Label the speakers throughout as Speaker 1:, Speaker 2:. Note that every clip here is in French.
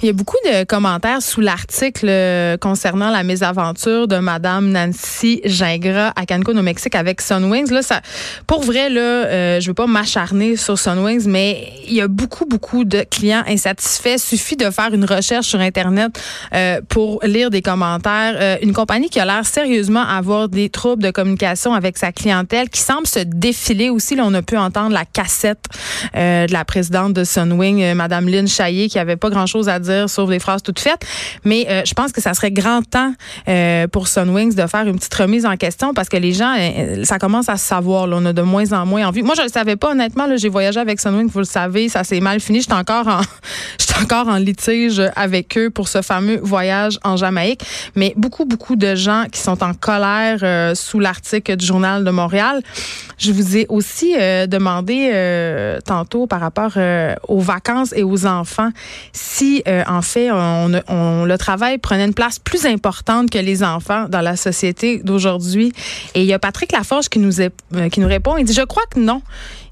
Speaker 1: Il y a beaucoup de commentaires sous l'article euh, concernant la mésaventure de Madame Nancy Gingras à Cancun au Mexique avec Sunwings. Là, ça, pour vrai, là, euh, je veux pas m'acharner sur Sunwings, mais il y a beaucoup, beaucoup de clients insatisfaits. Suffit de faire une recherche sur Internet euh, pour lire des commentaires. Euh, une compagnie qui a l'air sérieusement avoir des troubles de communication avec sa clientèle, qui semble se défiler aussi. Là, on a pu entendre la cassette de la présidente de Sunwing, Madame Lynn Chaillé, qui avait pas grand-chose à dire, sauf des phrases toutes faites. Mais euh, je pense que ça serait grand temps euh, pour Sunwings de faire une petite remise en question parce que les gens, euh, ça commence à se savoir. On a de moins en moins envie. Moi, je le savais pas honnêtement. J'ai voyagé avec Sunwings, vous le savez, ça s'est mal fini. J'étais encore en, j'étais encore en litige avec eux pour ce fameux voyage en Jamaïque. Mais beaucoup, beaucoup de gens qui sont en colère sous l'article du journal de Montréal. Je vous ai aussi demandé tantôt par rapport aux vacances et aux enfants si euh, en fait on, le travail prenait une place plus importante que les enfants dans la société d'aujourd'hui. Et il y a Patrick Laforge qui nous euh, qui nous répond. Il dit je crois que non.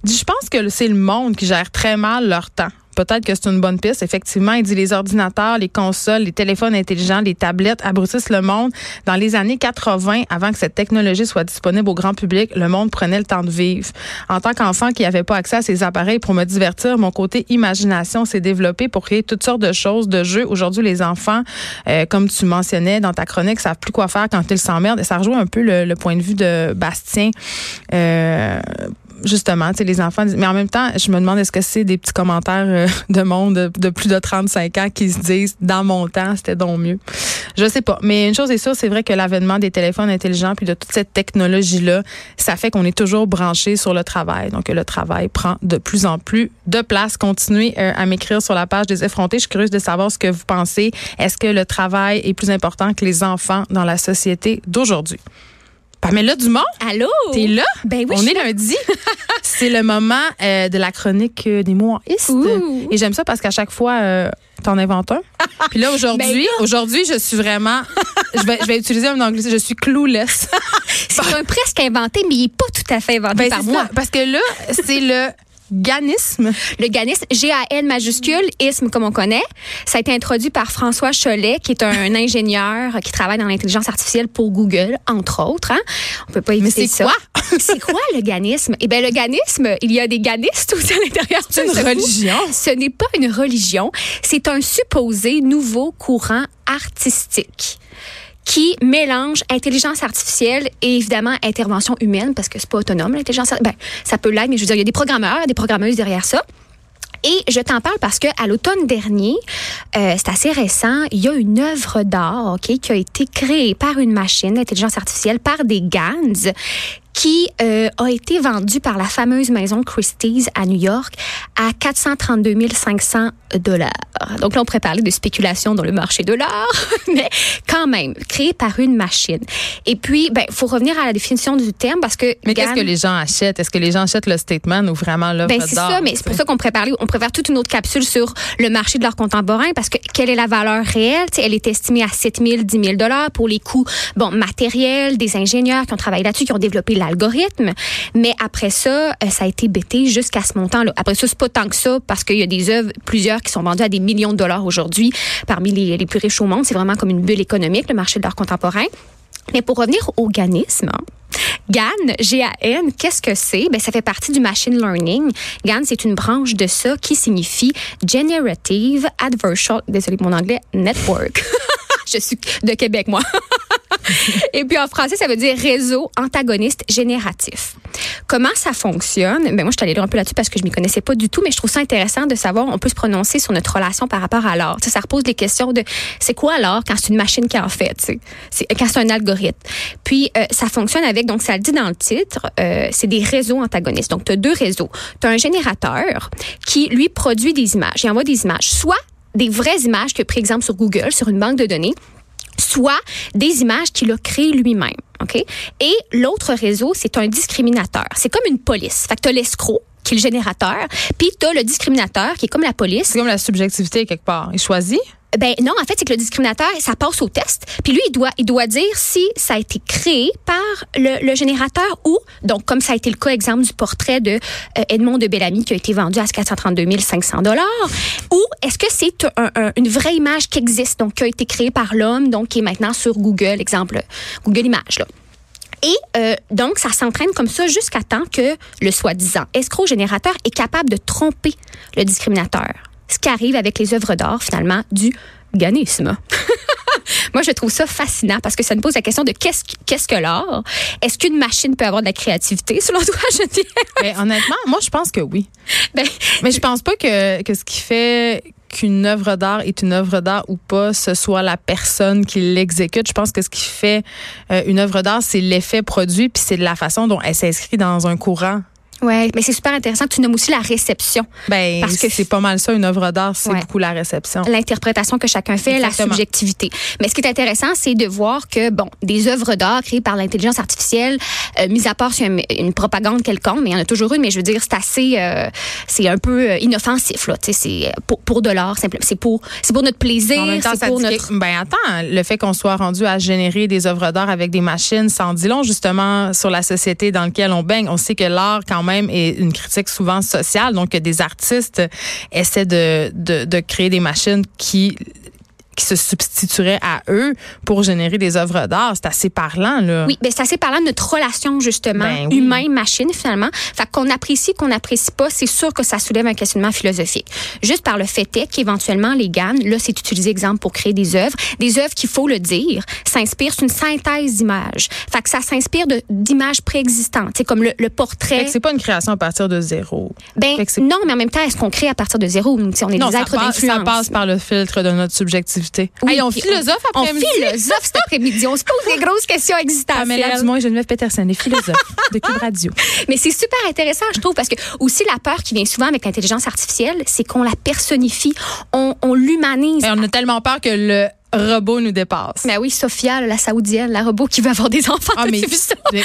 Speaker 1: Dit je pense que c'est le monde qui gère très mal leur temps. Peut-être que c'est une bonne piste. Effectivement, il dit les ordinateurs, les consoles, les téléphones intelligents, les tablettes abrutissent le monde. Dans les années 80, avant que cette technologie soit disponible au grand public, le monde prenait le temps de vivre. En tant qu'enfant qui n'avait pas accès à ces appareils pour me divertir, mon côté imagination s'est développé pour créer toutes sortes de choses, de jeux. Aujourd'hui, les enfants, euh, comme tu mentionnais dans ta chronique, savent plus quoi faire quand ils s'emmerdent. Et ça rejoint un peu le, le point de vue de Bastien. Euh, justement, tu sais, les enfants mais en même temps, je me demande est-ce que c'est des petits commentaires euh, de monde de, de plus de 35 ans qui se disent, dans mon temps, c'était donc mieux? Je sais pas. Mais une chose est sûre, c'est vrai que l'avènement des téléphones intelligents puis de toute cette technologie-là, ça fait qu'on est toujours branché sur le travail. Donc, le travail prend de plus en plus de place. Continuez euh, à m'écrire sur la page des effrontés. Je suis curieuse de savoir ce que vous pensez. Est-ce que le travail est plus important que les enfants dans la société d'aujourd'hui? Pamela Dumont?
Speaker 2: Allô?
Speaker 1: T'es là?
Speaker 2: Ben oui,
Speaker 1: On est lundi. c'est le moment euh, de la chronique euh, des mots en.
Speaker 2: Ouh.
Speaker 1: Et j'aime ça parce qu'à chaque fois, euh, t'en inventes un. Puis là, aujourd'hui,
Speaker 2: Ben
Speaker 1: aujourd'hui, je suis vraiment. je, vais, je vais utiliser un anglais. Je suis clueless.
Speaker 2: C'est un presque inventé, mais il n'est pas tout à fait inventé
Speaker 1: Ben,
Speaker 2: par moi.
Speaker 1: ça. Parce que là, c'est le ganisme.
Speaker 2: Le GANISM, G-A-N majuscule, isme comme on connaît. Ça a été introduit par François Cholet, qui est un ingénieur qui travaille dans l'intelligence artificielle pour Google, entre autres. Hein? On peut pas éviter
Speaker 1: c'est
Speaker 2: ça.
Speaker 1: quoi?
Speaker 2: c'est quoi le ganisme? Eh bien, le ganisme, il y a des ganistes aussi à l'intérieur.
Speaker 1: C'est une religion.
Speaker 2: Ce n'est pas une religion. C'est un supposé nouveau courant artistique qui mélange intelligence artificielle et évidemment intervention humaine parce que c'est pas autonome l'intelligence. Ben, ça peut l'être mais je veux dire il y a des programmeurs, des programmeuses derrière ça. Et je t'en parle parce que à l'automne dernier, euh, c'est assez récent, il y a une œuvre d'art, ok, qui a été créée par une machine d'intelligence artificielle par des GANs qui euh, a été vendue par la fameuse maison Christie's à New York à 432 500 dollars. Donc là, on pourrait parler de spéculation dans le marché de l'art, mais quand même, créée par une machine. Et puis, ben, faut revenir à la définition du terme parce que
Speaker 1: Mais qu'est-ce que les gens achètent? Est-ce que les gens achètent le statement ou vraiment l'œuvre
Speaker 2: ben, c'est ça, mais c'est pour ça qu'on pourrait parler, on faire toute une autre capsule sur le marché de l'art contemporain parce que quelle est la valeur réelle? Tu sais, elle est estimée à 7 000, 10 000 dollars pour les coûts, bon, matériels, des ingénieurs qui ont travaillé là-dessus, qui ont développé l'algorithme. Mais après ça, euh, ça a été bêté jusqu'à ce montant-là. Après ça, c'est pas tant que ça parce qu'il y a des œuvres, plusieurs qui sont vendues à des millions de dollars aujourd'hui parmi les, les plus riches au monde. C'est vraiment comme une bulle économique, le marché de l'art contemporain. Mais pour revenir au ganisme, GAN, G-A-N, qu'est-ce que c'est? Ben, ça fait partie du machine learning. GAN, c'est une branche de ça qui signifie Generative Adversarial, désolé mon anglais, Network. Je suis de Québec, moi. Et puis en français, ça veut dire réseau antagoniste génératif. Comment ça fonctionne? Ben moi, je suis allée lire un peu là-dessus parce que je m'y connaissais pas du tout, mais je trouve ça intéressant de savoir, on peut se prononcer sur notre relation par rapport à l'art. Ça, repose les questions de c'est quoi l'art quand c'est une machine qui en fait, c'est quand c'est un algorithme. Puis euh, ça fonctionne avec, donc ça le dit dans le titre, euh, c'est des réseaux antagonistes. Donc tu as deux réseaux. Tu as un générateur qui, lui, produit des images. Il envoie des images, soit des vraies images que, par exemple, sur Google, sur une banque de données, soit des images qu'il a créées lui-même. OK? Et l'autre réseau, c'est un discriminateur. C'est comme une police. Fait que tu as l'escroc, qui est le générateur, puis tu as le discriminateur, qui est comme la police.
Speaker 1: C'est comme la subjectivité quelque part. Il choisit?
Speaker 2: Ben non, en fait, c'est que le discriminateur, ça passe au test. Puis lui, il doit, il doit dire si ça a été créé par le, le générateur ou, donc comme ça a été le cas, exemple du portrait de euh, Edmond de Bellamy qui a été vendu à 432 500 dollars, ou est-ce que c'est un, un, une vraie image qui existe, donc qui a été créée par l'homme, donc qui est maintenant sur Google, exemple Google Images là. Et euh, donc, ça s'entraîne comme ça jusqu'à temps que le soi-disant escroc générateur est capable de tromper le discriminateur. Ce qui arrive avec les œuvres d'art, finalement, du ganisme. Moi, je trouve ça fascinant parce que ça nous pose la question de qu'est-ce qu'est-ce que l'art? Est-ce qu'une machine peut avoir de la créativité selon toi, je dis
Speaker 1: ben, honnêtement, moi je pense que oui. Ben, mais je pense pas que, que ce qui fait qu'une œuvre d'art est une œuvre d'art ou pas, ce soit la personne qui l'exécute. Je pense que ce qui fait euh, une œuvre d'art, c'est l'effet produit, puis c'est la façon dont elle s'inscrit dans un courant
Speaker 2: oui, mais c'est super intéressant. Tu nommes aussi la réception.
Speaker 1: Ben, parce que c'est pas mal ça, une œuvre d'art, c'est beaucoup la réception.
Speaker 2: L'interprétation que chacun fait, la subjectivité. Mais ce qui est intéressant, c'est de voir que, bon, des œuvres d'art créées par l'intelligence artificielle, euh, mis à part sur une, propagande quelconque, mais il y en a toujours une, mais je veux dire, c'est assez, euh, c'est un peu euh, inoffensif, là. Tu sais, c'est pour, pour de l'art, c'est pour, c'est pour notre plaisir, c'est pour notre.
Speaker 1: Ben, attends, le fait qu'on soit rendu à générer des œuvres d'art avec des machines, sans dit long, justement, sur la société dans laquelle on baigne. On sait que l'art, quand même, même est une critique souvent sociale. Donc, des artistes essaient de, de, de créer des machines qui qui se substituerait à eux pour générer des œuvres d'art. C'est assez parlant, là.
Speaker 2: Oui, ben c'est assez parlant de notre relation, justement, ben humain-machine, finalement. Fait qu'on apprécie, qu'on n'apprécie pas, c'est sûr que ça soulève un questionnement philosophique. Juste par le fait est qu'éventuellement, les GAN, là, c'est utilisé, exemple, pour créer des œuvres. Des œuvres qu'il faut le dire, s'inspirent, c'est une synthèse d'images. Fait que ça s'inspire d'images préexistantes. C'est comme le, le portrait.
Speaker 1: c'est pas une création à partir de zéro.
Speaker 2: Ben, non, mais en même temps, est-ce qu'on crée à partir de zéro? Si on est des êtres d'influence.
Speaker 1: Ça passe par le filtre de notre subjectivité
Speaker 2: oui, on philosophe après On philosophe cet après-midi. On se pose des grosses questions existentielles.
Speaker 1: Pamela Dumont et Geneviève Peterson, les philosophes de Cube Radio.
Speaker 2: Mais c'est super intéressant, je trouve, parce que aussi la peur qui vient souvent avec l'intelligence artificielle, c'est qu'on la personnifie, on, on l'humanise.
Speaker 1: On a tellement peur que le robot nous dépasse.
Speaker 2: Mais oui, Sophia, la saoudienne, la robot qui veut avoir des enfants.
Speaker 1: Ah, mais,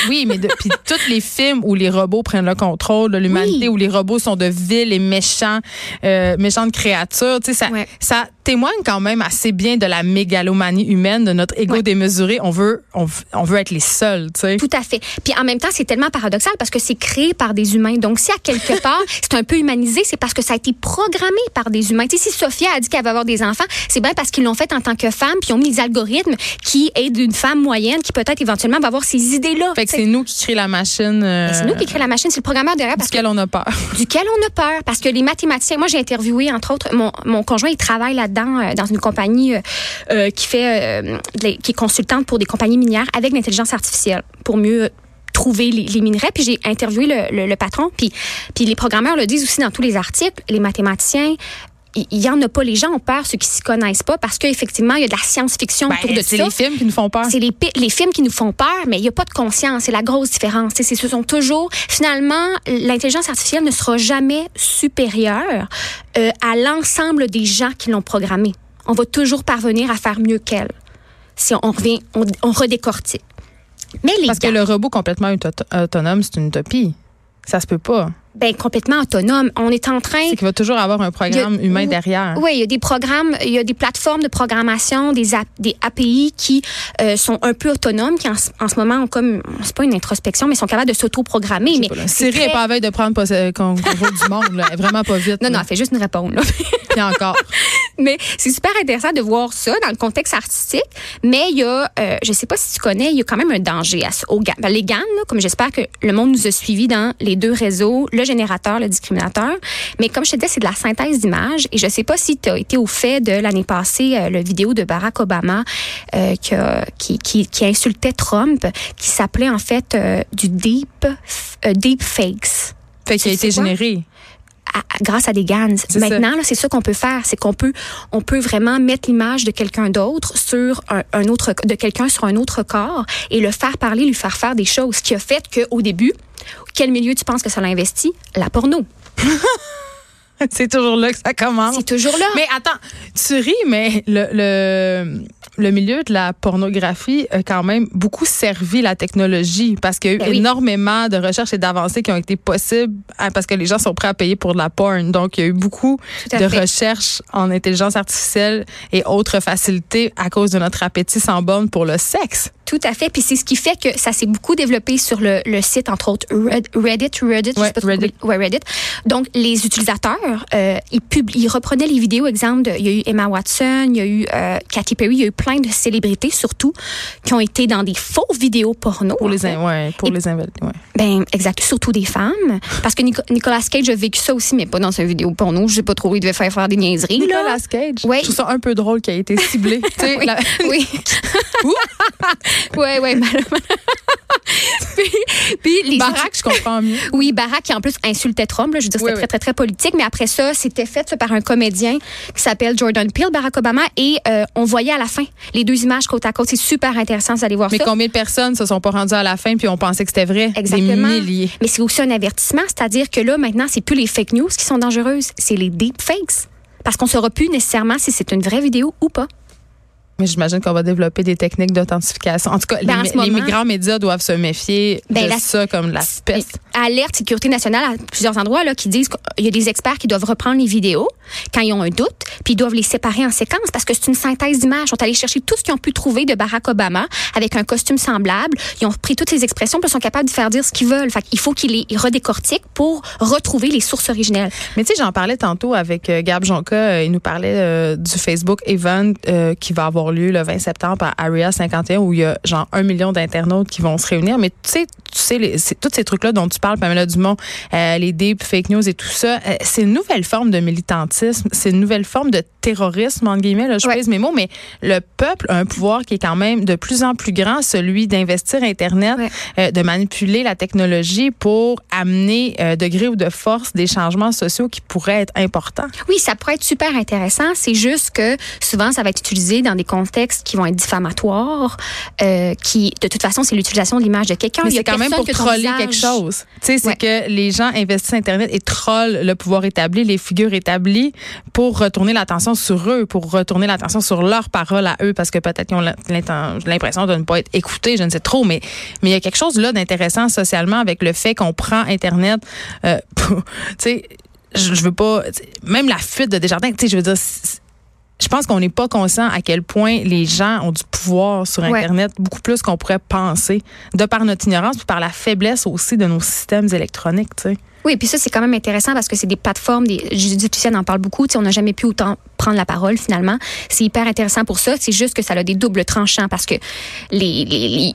Speaker 1: oui, mais depuis tous les films où les robots prennent le contrôle de l'humanité, où les robots sont de vils et méchants, euh, méchantes créatures, tu sais, ça, ça témoigne quand même assez bien de la mégalomanie humaine, de notre ego démesuré. On veut, on, on, veut être les seuls, tu sais.
Speaker 2: Tout à fait. Puis en même temps, c'est tellement paradoxal parce que c'est créé par des humains. Donc si à quelque part c'est un peu humanisé, c'est parce que ça a été programmé par des humains. Tu sais, si Sophia a dit qu'elle va avoir des enfants, c'est bien parce qu'ils l'ont fait en tant que femme, puis ils ont mis des algorithmes qui aident une femme moyenne qui peut-être éventuellement va avoir ces idées-là.
Speaker 1: Fait que c'est nous qui créons la machine. Euh,
Speaker 2: c'est nous qui créons la machine, c'est le programmeur derrière.
Speaker 1: Parce duquel on a peur.
Speaker 2: Duquel on a peur. Parce que les mathématiciens, moi j'ai interviewé entre autres, mon, mon conjoint, il travaille là-dedans euh, dans une compagnie euh, qui fait, qui est consultante pour des compagnies minières avec l'intelligence artificielle pour mieux trouver les, minerais. Puis j'ai interviewé le, le, patron. Puis, puis les programmeurs le disent aussi dans tous les articles. Les mathématiciens il y en a pas. Les gens ont peur, ceux qui s'y connaissent pas, parce qu'effectivement, il y a de la science-fiction
Speaker 1: ben,
Speaker 2: autour de ça.
Speaker 1: C'est les films qui nous font peur.
Speaker 2: C'est les, les, films qui nous font peur, mais il n'y a pas de conscience. C'est la grosse différence. C'est, ce sont toujours, finalement, l'intelligence artificielle ne sera jamais supérieure euh, à l'ensemble des gens qui l'ont programmée. On va toujours parvenir à faire mieux qu'elle. Si on revient, on, on redécortique.
Speaker 1: Mais les Parce que le robot complètement autonome, c'est une utopie. Ça se peut pas
Speaker 2: ben, complètement autonome. On est en train.
Speaker 1: C'est qu'il va toujours avoir un programme humain derrière.
Speaker 2: Oui, il y a des programmes, il y a des plateformes de programmation, des, des API qui euh, sont un peu autonomes, qui en, ce moment ont comme, c'est pas une introspection, mais sont capables de s'auto-programmer. Mais
Speaker 1: Siri n'est pas à veille de prendre contrôle du monde, là. Elle est vraiment pas vite.
Speaker 2: Non, non, elle fait juste une réponse, là.
Speaker 1: Et encore.
Speaker 2: mais c'est super intéressant de voir ça dans le contexte artistique. Mais il y a, euh, je sais pas si tu connais, il y a quand même un danger à, au, ben, les GAN, là, comme j'espère que le monde nous a suivis dans les deux réseaux, le générateur, le discriminateur. Mais comme je te disais, c'est de la synthèse d'images. Et je sais pas si tu as été au fait de l'année passée, euh, le vidéo de Barack Obama euh, qui, qui, qui, insultait Trump, qui s'appelait en fait euh, du deep, euh, deep fakes.
Speaker 1: Fait qu'il a été généré
Speaker 2: grâce à des GANs. Maintenant, c'est ça qu'on peut faire, c'est qu'on peut, on peut vraiment mettre l'image de quelqu'un d'autre sur un, autre, de quelqu'un sur un autre corps et le faire parler, lui faire faire des choses. Ce qui a fait qu'au début, quel milieu tu penses que ça l'a investi? La porno.
Speaker 1: c'est toujours là que ça commence.
Speaker 2: C'est toujours là.
Speaker 1: Mais attends, tu ris, mais le, le, le, milieu de la pornographie a quand même beaucoup servi la technologie parce qu'il y a eu ben énormément de recherches et d'avancées qui ont été possibles hein, parce que les gens sont prêts à payer pour de la porn. Donc, il y a eu beaucoup de recherches en intelligence artificielle et autres facilités à cause de notre appétit sans borne pour le sexe.
Speaker 2: Tout à fait. Puis c'est ce qui fait que ça s'est beaucoup développé sur le, le site, entre autres Reddit, Reddit,
Speaker 1: ouais, Reddit.
Speaker 2: Ouais, Reddit. Donc, les utilisateurs, euh, ils, ils reprenaient les vidéos. Exemple, de, il y a eu Emma Watson, il y a eu euh, Katy Perry, il y a eu plein de célébrités, surtout, qui ont été dans des faux vidéos porno.
Speaker 1: Pour les, ouais, pour les ouais.
Speaker 2: Ben, exact. Surtout des femmes. Parce que Nicolas Cage a vécu ça aussi, mais pas dans sa vidéo porno. Je sais pas trop, il devait faire faire des niaiseries.
Speaker 1: Nicolas Cage? Ouais. Je trouve ça un peu drôle qu'il a été ciblé.
Speaker 2: oui.
Speaker 1: La...
Speaker 2: oui. ouais, ouais. puis, puis les
Speaker 1: Barack, je comprends mieux.
Speaker 2: Oui, Barack qui en plus insultait Trump. Là, je veux dire, c'était très, très, très politique. Mais après ça, c'était fait par un comédien qui s'appelle Jordan Peele, Barack Obama. Et euh, on voyait à la fin les deux images côte à côte. C'est super intéressant d'aller voir
Speaker 1: mais
Speaker 2: ça.
Speaker 1: Mais combien de personnes se sont pas rendues à la fin puis on pensait que c'était vrai?
Speaker 2: Exactement.
Speaker 1: Des milliers.
Speaker 2: Mais c'est aussi un avertissement. C'est-à-dire que là, maintenant, c'est plus les fake news qui sont dangereuses. C'est les deepfakes. Parce qu'on ne saura plus nécessairement si c'est une vraie vidéo ou pas.
Speaker 1: Mais j'imagine qu'on va développer des techniques d'authentification. En tout cas, ben, les, les, grands médias doivent se méfier ben, de ça comme la peste.
Speaker 2: Alerte Sécurité nationale à plusieurs endroits là, qui disent qu'il y a des experts qui doivent reprendre les vidéos quand ils ont un doute, puis ils doivent les séparer en séquences parce que c'est une synthèse d'images. Ils sont allés chercher tout ce qu'ils ont pu trouver de Barack Obama avec un costume semblable. Ils ont pris toutes ces expressions, puis ils sont capables de faire dire ce qu'ils veulent. Fait il faut qu'ils les redécortiquent pour retrouver les sources originelles.
Speaker 1: Mais tu sais, j'en parlais tantôt avec euh, Gab Jonca. Euh, il nous parlait euh, du Facebook Event qui va avoir lieu le 20 septembre à Area 51 où il y a genre un million d'internautes qui vont se réunir. Mais tu sais, tu sais, les, tous ces trucs-là dont tu parles, Pamela Dumont, euh, les deep fake news et tout ça, euh, c'est une nouvelle forme de militantisme, c'est une nouvelle forme de terrorisme, entre guillemets, là, je pèse mes mots, mais le peuple a un pouvoir qui est quand même de plus en plus grand, celui d'investir Internet, euh, de manipuler la technologie pour amener de gré ou de force des changements sociaux qui pourraient être importants.
Speaker 2: Oui, ça pourrait être super intéressant. C'est juste que souvent, ça va être utilisé dans des contextes qui vont être diffamatoires, qui, de toute façon, c'est l'utilisation de l'image de quelqu'un.
Speaker 1: Quand même pour troller quelque chose. Tu sais, c'est que les gens investissent Internet et trollent le pouvoir établi, les figures établies, pour retourner l'attention sur eux, pour retourner l'attention sur leurs paroles à eux, parce que peut-être qu'ils ont l'impression de ne pas être écoutés, je ne sais trop, mais mais il y a quelque chose là d'intéressant socialement avec le fait qu'on prend Internet, euh, tu sais, je, je veux pas, même la fuite de Desjardins, tu sais, je veux dire je pense qu'on n'est pas conscient à quel point les gens ont du pouvoir sur Internet, beaucoup plus qu'on pourrait penser, de par notre ignorance, puis par la faiblesse aussi de nos systèmes électroniques. Tu sais.
Speaker 2: Oui, puis ça, c'est quand même intéressant parce que c'est des plateformes, des, Judith Lucienne en parle beaucoup, on n'a jamais pu autant prendre la parole finalement. C'est hyper intéressant pour ça. C'est juste que ça a des doubles tranchants parce que les, les,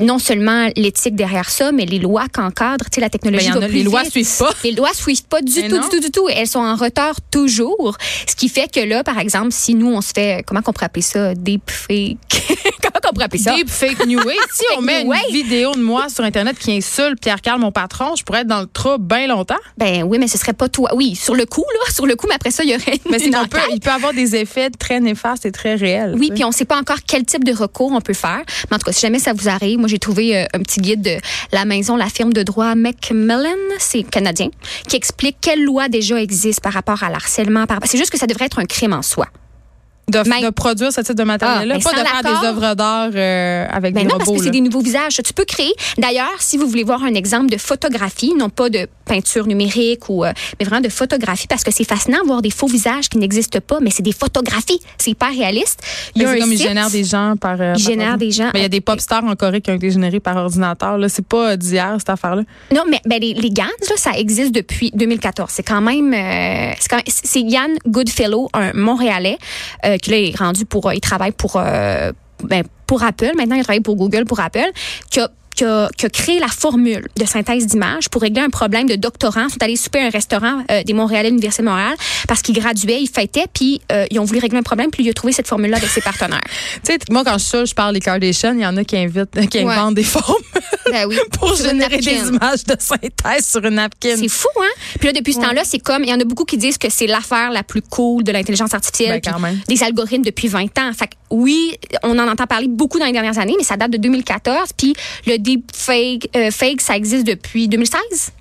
Speaker 2: non seulement l'éthique derrière ça, mais les lois qu'encadrent, tu sais, la technologie ben,
Speaker 1: Les lois suivent pas.
Speaker 2: Les lois suivent pas du tout, du tout, du tout. Elles sont en retard toujours. Ce qui fait que là, par exemple, si nous, on se fait, comment qu'on pourrait appeler ça? Deepfake. comment qu'on pourrait appeler ça?
Speaker 1: Deepfake New Si on met une vidéo de moi sur Internet qui insulte Pierre-Carl, mon patron, je pourrais être dans le trou bien longtemps.
Speaker 2: Ben oui, mais ce serait pas toi. Oui, sur le coup, là, sur le coup, mais après ça, il y aurait
Speaker 1: mais une peut, il peut avoir des effets très néfastes et très réels.
Speaker 2: Oui, puis on sait pas encore quel type de recours on peut faire. Mais en tout cas, si jamais ça vous arrive, moi, j'ai trouvé euh, un petit guide de la maison, la firme de droit Macmillan, c'est canadien, qui explique quelles lois déjà existent par rapport à l'harcèlement. C'est juste que ça devrait être un crime en soi
Speaker 1: de, produire ce type de matériel-là, ah, pas de faire des œuvres d'art euh, avec
Speaker 2: ben
Speaker 1: des
Speaker 2: non,
Speaker 1: robots.
Speaker 2: parce que c'est des nouveaux visages. Tu peux créer. D'ailleurs, si vous voulez voir un exemple de photographie, non pas de peinture numérique ou, euh, mais vraiment de photographie, parce que c'est fascinant de voir des faux visages qui n'existent pas, mais c'est des photographies. C'est hyper réaliste.
Speaker 1: Il y a comme ils génèrent des gens par. Euh,
Speaker 2: ils génèrent des gens.
Speaker 1: il y a des pop stars en Corée qui ont été générés par ordinateur. Là, c'est pas d'hier cette affaire-là.
Speaker 2: Non, mais ben, les, les GANs, là, ça existe depuis 2014. C'est quand même. c'est Yann Goodfellow, un Montréalais, là, est rendu pour il travaille pour, euh, ben, pour Apple. Maintenant, il travaille pour Google, pour Apple, qui a, qui a créé la formule de synthèse d'image pour régler un problème de doctorants. Ils sont allés souper à un restaurant euh, des Montréalais l'Université de Montréal parce qu'ils graduaient, ils fêtaient, puis euh, ils ont voulu régler un problème, puis il a trouvé cette formule-là avec ses partenaires.
Speaker 1: Tu sais, moi, quand je suis je parle des Kardashians, il y en a qui invitent, qui
Speaker 2: Ouais.
Speaker 1: inventent des formes
Speaker 2: Ben oui.
Speaker 1: pour générer des images de synthèse sur une napkin.
Speaker 2: C'est fou, hein? Puis là, depuis ce temps-là, c'est comme, il y en a beaucoup qui disent que c'est l'affaire la plus cool de l'intelligence artificielle.
Speaker 1: Ben,
Speaker 2: puis. Des algorithmes depuis 20 ans. Fait que oui, on en entend parler beaucoup dans les dernières années, mais ça date de 2014. Puis le deepfake, euh, fake, ça existe depuis 2016.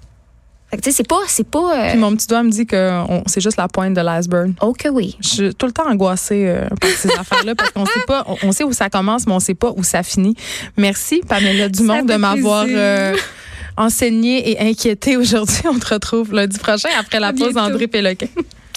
Speaker 2: Fait que tu sais, c'est pas, c'est pas, euh,
Speaker 1: Puis mon petit doigt me dit que c'est juste la pointe de l'iceberg.
Speaker 2: oh que oui.
Speaker 1: Je suis tout le temps angoissée euh, par ces affaires-là parce qu'on sait pas, on, sait où ça commence, mais on sait pas où ça finit. Merci, Pamela Dumont, de m'avoir euh, enseigné et inquiété aujourd'hui. On te retrouve lundi prochain après la pause. André Péloquin.